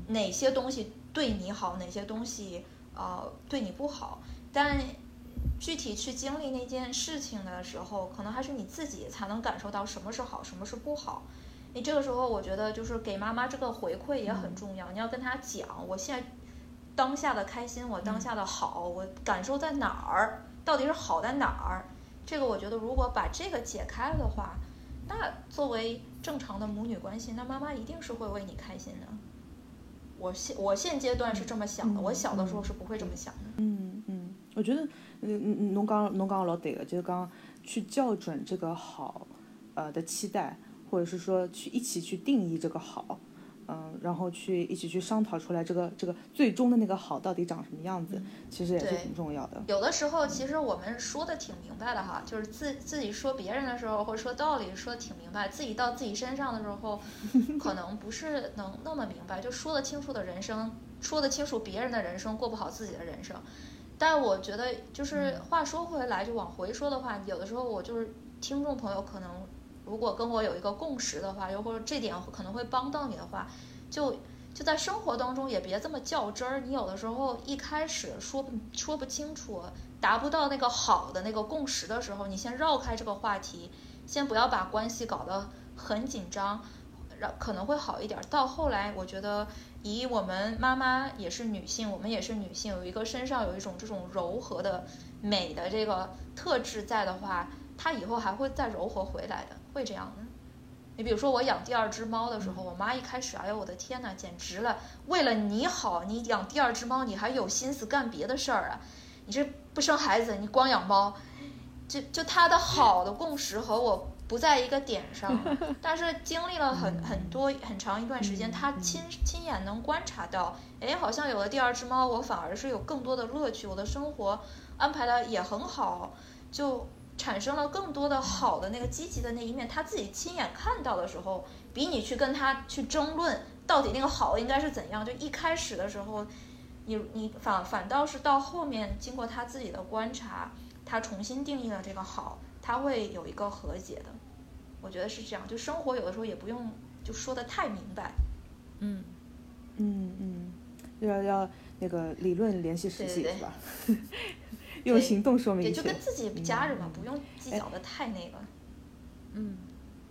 哪些东西对你好，哪些东西呃对你不好。但具体去经历那件事情的时候，可能还是你自己才能感受到什么是好，什么是不好。你这个时候，我觉得就是给妈妈这个回馈也很重要。你要跟她讲，我现在当下的开心，我当下的好，我感受在哪儿，到底是好在哪儿？这个我觉得，如果把这个解开了的话，那作为正常的母女关系，那妈妈一定是会为你开心的。我现我现阶段是这么想的，我小的时候是不会这么想的。嗯嗯，我觉得，嗯嗯，侬刚侬刚老对了，就是刚去校准这个好，呃的期待。或者是说去一起去定义这个好，嗯，然后去一起去商讨出来这个这个最终的那个好到底长什么样子，其实也是挺重要的。有的时候其实我们说的挺明白的哈，就是自自己说别人的时候或者说道理说的挺明白，自己到自己身上的时候，可能不是能那么明白。就说得清楚的人生，说得清楚别人的人生，过不好自己的人生。但我觉得就是话说回来，就往回说的话，有的时候我就是听众朋友可能。如果跟我有一个共识的话，又或者这点可能会帮到你的话，就就在生活当中也别这么较真儿。你有的时候一开始说不说不清楚，达不到那个好的那个共识的时候，你先绕开这个话题，先不要把关系搞得很紧张，让可能会好一点。到后来，我觉得以我们妈妈也是女性，我们也是女性，有一个身上有一种这种柔和的美的这个特质在的话。她以后还会再柔和回来的，会这样的。你比如说，我养第二只猫的时候，我妈一开始，哎呦我的天呐，简直了！为了你好，你养第二只猫，你还有心思干别的事儿啊？你这不生孩子，你光养猫，就就她的好的共识和我不在一个点上。但是经历了很很多很长一段时间，他亲亲眼能观察到，哎，好像有了第二只猫，我反而是有更多的乐趣，我的生活安排的也很好，就。产生了更多的好的那个积极的那一面，他自己亲眼看到的时候，比你去跟他去争论到底那个好应该是怎样，就一开始的时候，你你反反倒是到后面经过他自己的观察，他重新定义了这个好，他会有一个和解的，我觉得是这样。就生活有的时候也不用就说的太明白，嗯嗯嗯，要要那个理论联系实际是吧？用行动说明也就跟自己家人嘛，不用计较的太那个。嗯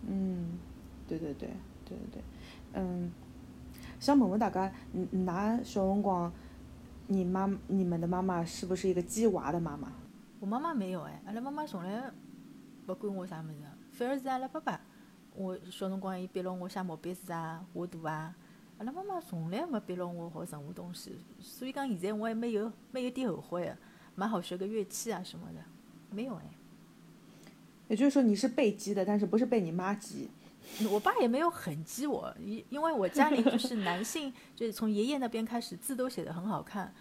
嗯，对对对对对对，嗯，想问问大家，拿小辰光，你妈你们的妈妈是不是一个鸡娃的妈妈？我妈妈没有哎，阿拉妈妈从来不管我啥物事，反而是阿拉爸爸，我小辰光伊逼牢我写毛笔字啊、画图啊，阿拉妈妈从来没逼牢我学任何东西，所以讲现在我还没有没有点后悔的。蛮好学个乐器啊什么的，没有哎。也就是说你是被激的，但是不是被你妈激？我爸也没有很激我，因因为我家里就是男性，就是从爷爷那边开始字都写的很好看，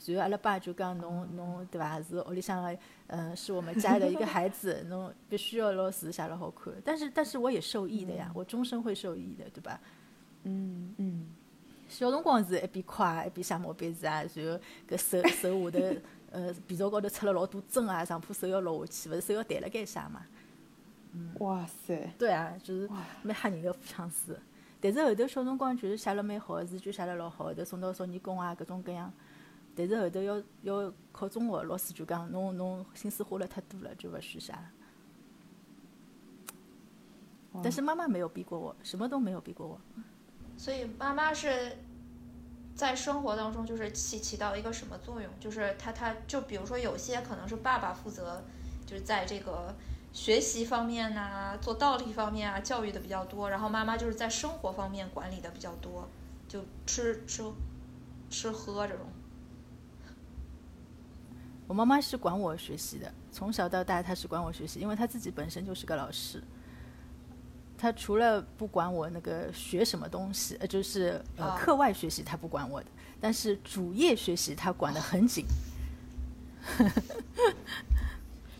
所以阿拉爸就讲侬侬对伐？是屋里向个，嗯，是我们家的一个孩子，侬必须要老字写了好看。但是但是我也受益的呀，我终身会受益的，对吧？嗯嗯。小辰光是一边快一边写毛笔字啊，然后搿手 手下头。呃，皮草高头出了老多针啊，上铺手要落下去，勿是手要抬辣盖写嘛？嗯。哇塞！对啊，就是蛮吓人个腹腔书。但是后头小辰光就是写了蛮好，字就写了老好，后头送到少年宫啊，各种各样。但是后头要要考中学，老师就讲侬侬心思花了太多了，就勿许写。但是妈妈没有逼过我，什么都没有逼过我。所以妈妈是。在生活当中，就是起起到一个什么作用？就是他他就比如说有些可能是爸爸负责，就是在这个学习方面呐，做道理方面啊，教育的比较多，然后妈妈就是在生活方面管理的比较多，就吃吃吃喝这种。我妈妈是管我学习的，从小到大她是管我学习，因为她自己本身就是个老师。她除了不管我那个学什么东西，呃，就是呃课外学习她不管我的，但是主业学习她管得很紧。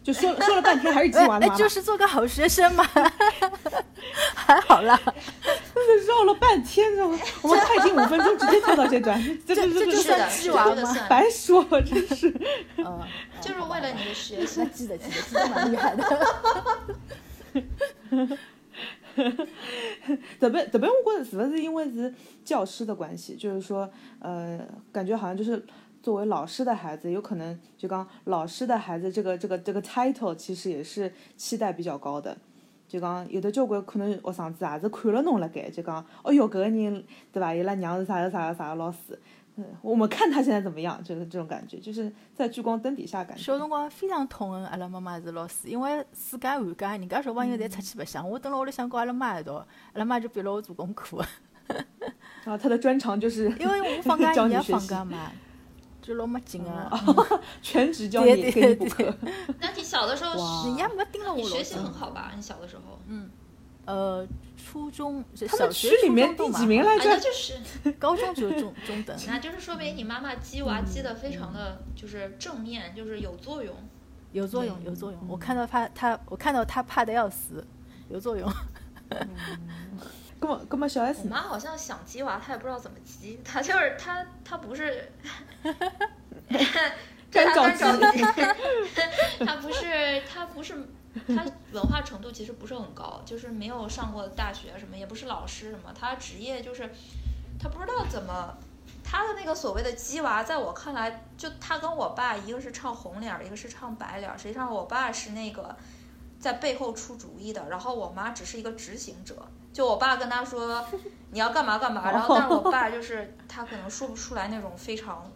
就说说了半天还是鸡娃就是做个好学生嘛，还好啦。的绕了半天，知道吗？我 们快进五分钟，直接跳到这段，这这这这就是的，鸡娃吗白说，真是。嗯，就是为了你的学习那。记得记得记得蛮厉害的。特别特别，我觉得是不是因为是教师的关系，就是说，呃，感觉好像就是作为老师的孩子，有可能就刚老师的孩子这个这个这个 title 其实也是期待比较高的。就讲有的交关可能学生子也是看了侬辣盖，就讲，哦哟，搿个人对伐？伊拉娘是啥个啥个啥个老师，嗯，我们看他现在怎么样，就是这种感觉，就是在聚光灯底下感觉。小辰光非常痛恨阿拉妈妈是老师，因为暑假寒假人家小朋友侪出去白相，我蹲辣屋里向跟阿拉妈一道，阿拉妈就逼牢我做功课。然 后他的专长就是因为我放假 教伊也放假嘛，就老没劲啊。全职教你对对给你补课。那你小的时候哇人家没盯了我你学习。很好吧？你小的时候，嗯呃，初中是他们小学、区里面第几名来着？那就是，高中就中中等。那就是说明你妈妈激娃激的非常的就是正面，就是有作用。有作用，有作用。我看到他，他我看到他怕的要死，有作用。那么，那么小我 S 我？妈好像想鸡娃，她也不知道怎么鸡，她就是她 她不是，干她着干急着急，她不是她不是她文化程度其实不是很高，就是没有上过大学什么，也不是老师什么，她职业就是她不知道怎么。她的那个所谓的鸡娃，在我看来，就她跟我爸，一个是唱红脸儿，一个是唱白脸儿。实际上，我爸是那个在背后出主意的，然后我妈只是一个执行者。就我爸跟他说 你要干嘛干嘛，然后但是我爸就是他可能说不出来那种非常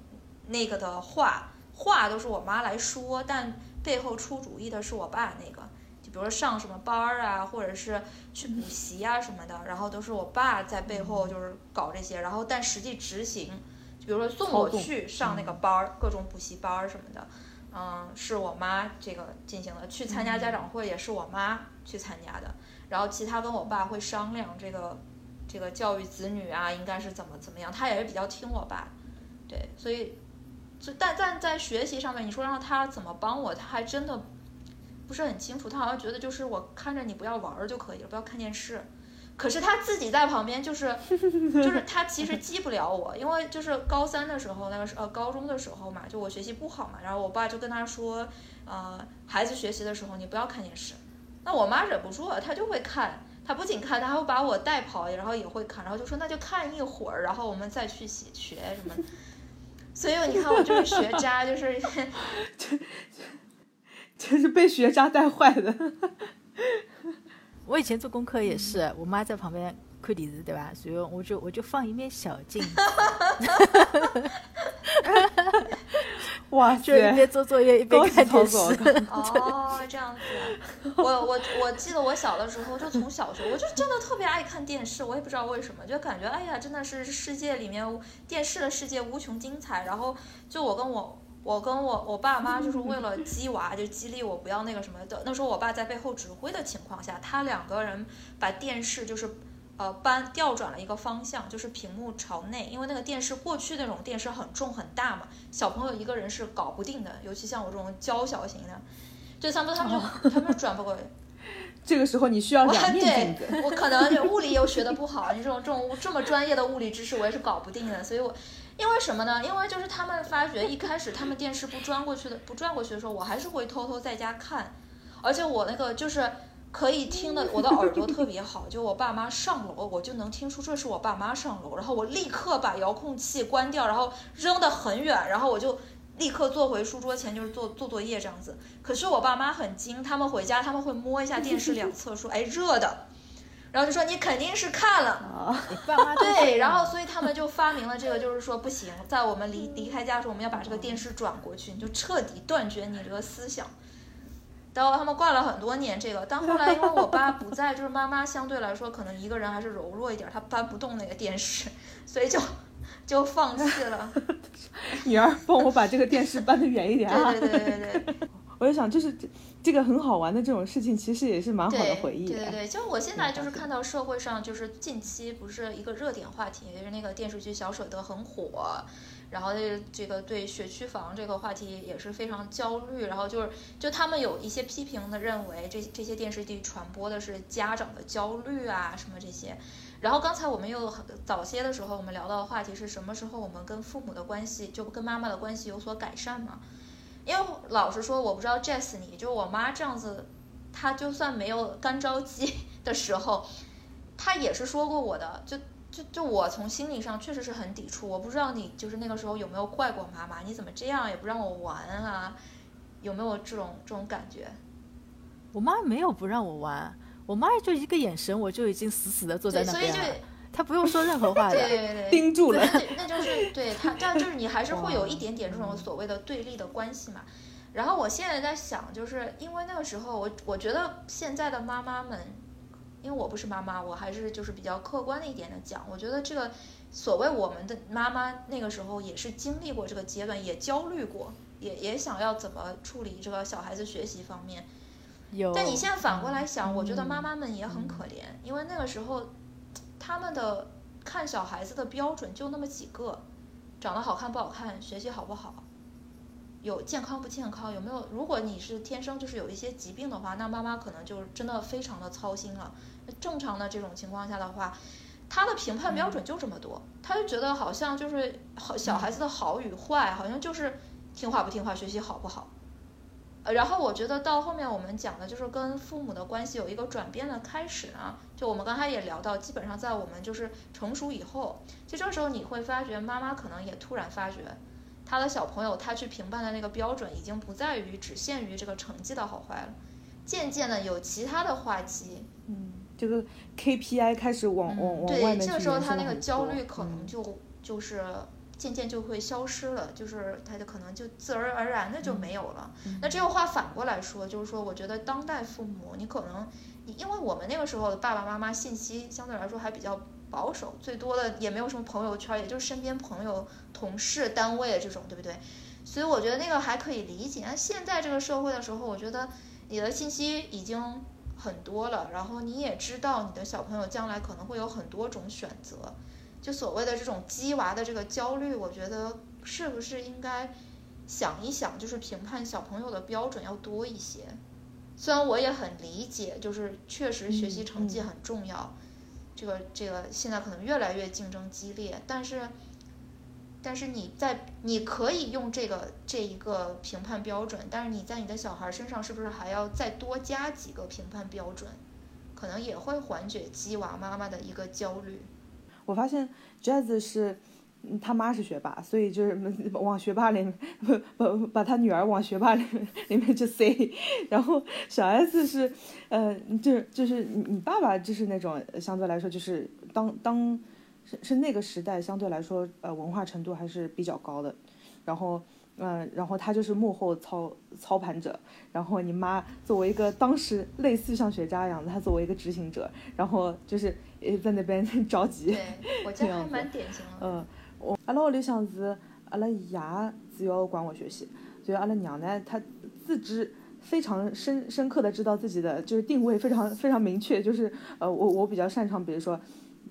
那个的话，话都是我妈来说，但背后出主意的是我爸那个。就比如说上什么班儿啊，或者是去补习啊什么的，然后都是我爸在背后就是搞这些，然后但实际执行，就比如说送我去上那个班儿，各种补习班儿什么的，嗯，是我妈这个进行的。去参加家长会也是我妈去参加的，然后其他跟我爸会商量这个这个教育子女啊，应该是怎么怎么样，他也是比较听我爸，对，所以，所以但但在学习上面，你说让他怎么帮我，他还真的不是很清楚，他好像觉得就是我看着你不要玩儿就可以了，不要看电视。可是他自己在旁边，就是 就是他其实激不了我，因为就是高三的时候，那个是呃高中的时候嘛，就我学习不好嘛，然后我爸就跟他说，呃，孩子学习的时候你不要看电视。那我妈忍不住了，她就会看，她不仅看，她还会把我带跑，然后也会看，然后就说那就看一会儿，然后我们再去学学什么。所以你看我就是学渣，就是就是被学渣带坏的。我以前做功课也是，我妈在旁边看电视，对吧？所以我就我就放一面小镜子，哇就一塞，边做作业一边看电视。哦，这样子。我我我记得我小的时候，就从小学我就真的特别爱看电视，我也不知道为什么，就感觉哎呀，真的是世界里面电视的世界无穷精彩。然后就我跟我。我跟我我爸妈就是为了 激娃，就激励我不要那个什么的。那时候我爸在背后指挥的情况下，他两个人把电视就是呃搬调转了一个方向，就是屏幕朝内，因为那个电视过去那种电视很重很大嘛，小朋友一个人是搞不定的，尤其像我这种娇小型的，就他们他们就他们就转不过来。这个时候你需要我两面镜对子。我可能物理又学的不好，你这种这种这么专业的物理知识我也是搞不定的，所以我因为什么呢？因为就是他们发觉一开始他们电视不转过去的不转过去的时候，我还是会偷偷在家看，而且我那个就是可以听的，我的耳朵特别好，就我爸妈上楼，我就能听出这是我爸妈上楼，然后我立刻把遥控器关掉，然后扔得很远，然后我就。立刻坐回书桌前，就是做做作业这样子。可是我爸妈很精，他们回家他们会摸一下电视两侧，说：“ 哎，热的。”然后就说：“你肯定是看了。”爸妈对，然后所以他们就发明了这个，就是说不行，在我们离离开家的时候，我们要把这个电视转过去，你就彻底断绝你这个思想。然后他们挂了很多年这个，但后来因为我爸不在，就是妈妈相对来说可能一个人还是柔弱一点，她搬不动那个电视，所以就就放弃了。女儿，帮我把这个电视搬得远一点啊！对对对对对 我就想，就是这这个很好玩的这种事情，其实也是蛮好的回忆。对对对，就我现在就是看到社会上就是近期不是一个热点话题，就是那个电视剧《小舍得》很火，然后这这个对学区房这个话题也是非常焦虑，然后就是就他们有一些批评的认为这这些电视剧传播的是家长的焦虑啊什么这些。然后刚才我们又早些的时候我们聊到的话题是什么时候我们跟父母的关系就跟妈妈的关系有所改善嘛？因为老实说我不知道 Jess 你就我妈这样子，她就算没有干着急 的时候，她也是说过我的就。就就我从心理上确实是很抵触，我不知道你就是那个时候有没有怪过妈妈，你怎么这样也不让我玩啊？有没有这种这种感觉？我妈没有不让我玩，我妈就一个眼神，我就已经死死的坐在那边了，她不用说任何话的，对对对，盯住了。那就是对他这样，就是你还是会有一点点这种所谓的对立的关系嘛。然后我现在在想，就是因为那个时候，我我觉得现在的妈妈们。因为我不是妈妈，我还是就是比较客观的一点的讲，我觉得这个所谓我们的妈妈那个时候也是经历过这个阶段，也焦虑过，也也想要怎么处理这个小孩子学习方面。有。但你现在反过来想，我觉得妈妈们也很可怜，因为那个时候他们的看小孩子的标准就那么几个，长得好看不好看，学习好不好。有健康不健康？有没有？如果你是天生就是有一些疾病的话，那妈妈可能就真的非常的操心了。正常的这种情况下的话，他的评判标准就这么多，他就觉得好像就是好小孩子的好与坏，好像就是听话不听话，学习好不好。呃，然后我觉得到后面我们讲的就是跟父母的关系有一个转变的开始呢。就我们刚才也聊到，基本上在我们就是成熟以后，就这时候你会发觉妈妈可能也突然发觉。他的小朋友，他去评判的那个标准已经不在于只限于这个成绩的好坏了，渐渐的有其他的话题，嗯，这个 KPI 开始往往往外面对，这个时候他那个焦虑可能就就是渐渐就会消失了，就是他就可能就自然而然的就没有了。那这个话反过来说，就是说，我觉得当代父母，你可能因为我们那个时候的爸爸妈妈信息相对来说还比较。保守最多的也没有什么朋友圈，也就是身边朋友、同事、单位这种，对不对？所以我觉得那个还可以理解。那现在这个社会的时候，我觉得你的信息已经很多了，然后你也知道你的小朋友将来可能会有很多种选择。就所谓的这种鸡娃的这个焦虑，我觉得是不是应该想一想，就是评判小朋友的标准要多一些。虽然我也很理解，就是确实学习成绩很重要。这个这个现在可能越来越竞争激烈，但是，但是你在你可以用这个这一个评判标准，但是你在你的小孩身上是不是还要再多加几个评判标准？可能也会缓解鸡娃妈妈的一个焦虑。我发现 Jazz 是。他妈是学霸，所以就是 往学霸里面把把他女儿往学霸里面里面去塞。然后小 S 是，呃，就就是你爸爸就是那种相对来说就是当当是是那个时代相对来说呃文化程度还是比较高的。然后嗯，然后他就是幕后操操盘者。然后你妈作为一个当时类似像学渣一样的，她作为一个执行者，然后就是在那边 着急。对，我 家还蛮典型的。嗯。阿拉屋里向是阿拉爷主要管我学习，所以阿拉娘呢，她自知非常深深刻的知道自己的就是定位非常非常明确，就是呃我我比较擅长，比如说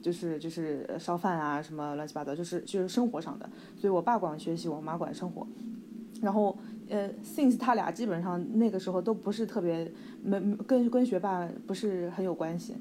就是就是烧饭啊什么乱七八糟，就是就是生活上的，所以我爸管学习，我妈管生活，然后呃，since 他俩基本上那个时候都不是特别没跟跟学霸不是很有关系，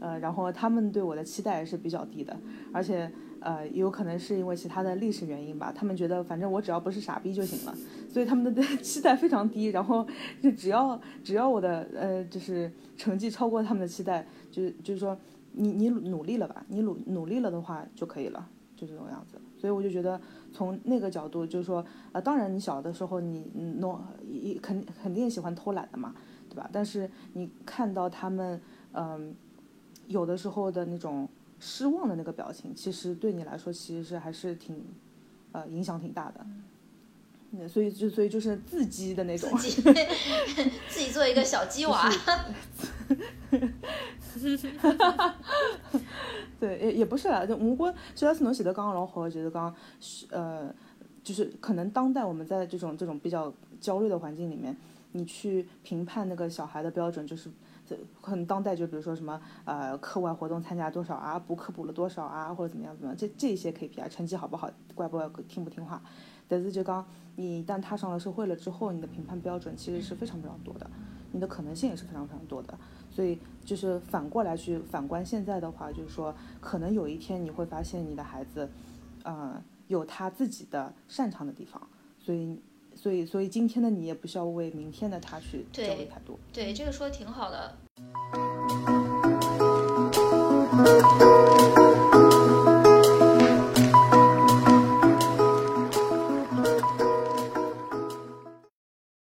呃，然后他们对我的期待是比较低的，而且。呃，也有可能是因为其他的历史原因吧，他们觉得反正我只要不是傻逼就行了，所以他们的 期待非常低，然后就只要只要我的呃就是成绩超过他们的期待，就就是说你你努力了吧，你努努力了的话就可以了，就这种样子。所以我就觉得从那个角度就是说，呃，当然你小的时候你弄一肯肯定喜欢偷懒的嘛，对吧？但是你看到他们嗯有的时候的那种。失望的那个表情，其实对你来说，其实是还是挺，呃，影响挺大的。那所以就所以就是自激的那种，自己 自己做一个小鸡娃。对，也也不是啦，就我觉虽然是侬写的刚刚老好，就是讲，呃，就是可能当代我们在这种这种比较焦虑的环境里面，你去评判那个小孩的标准，就是这很当代，就比如说什么呃课外活动参加多少啊，补课补了多少啊，或者怎么样怎么样，这这些 KPI 成绩好不好，乖不乖，听不听话。但是就刚你一旦踏上了社会了之后，你的评判标准其实是非常非常多的，你的可能性也是非常非常多的。所以就是反过来去反观现在的话，就是说可能有一天你会发现你的孩子，呃，有他自己的擅长的地方，所以。所以，所以今天的你也不需要为明天的他去焦虑太多。对，这个说的挺好的。